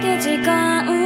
け時間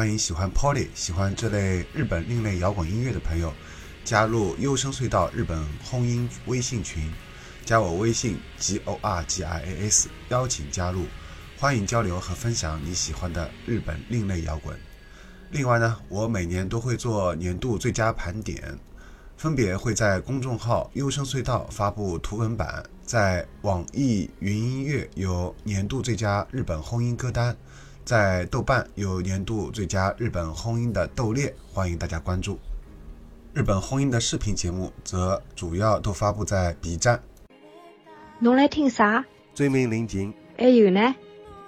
欢迎喜欢 Polly，喜欢这类日本另类摇滚音乐的朋友，加入优声隧道日本轰音微信群，加我微信 g o r g i a s，邀请加入，欢迎交流和分享你喜欢的日本另类摇滚。另外呢，我每年都会做年度最佳盘点，分别会在公众号优声隧道发布图文版，在网易云音乐有年度最佳日本轰音歌单。在豆瓣有年度最佳日本轰音的豆列，欢迎大家关注。日本轰音的视频节目则主要都发布在 B 站。侬来听啥？追名林檎，还有呢？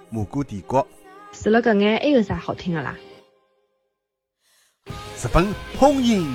蘑菇帝国，除了搿眼，还有啥好听的啦？日本轰音。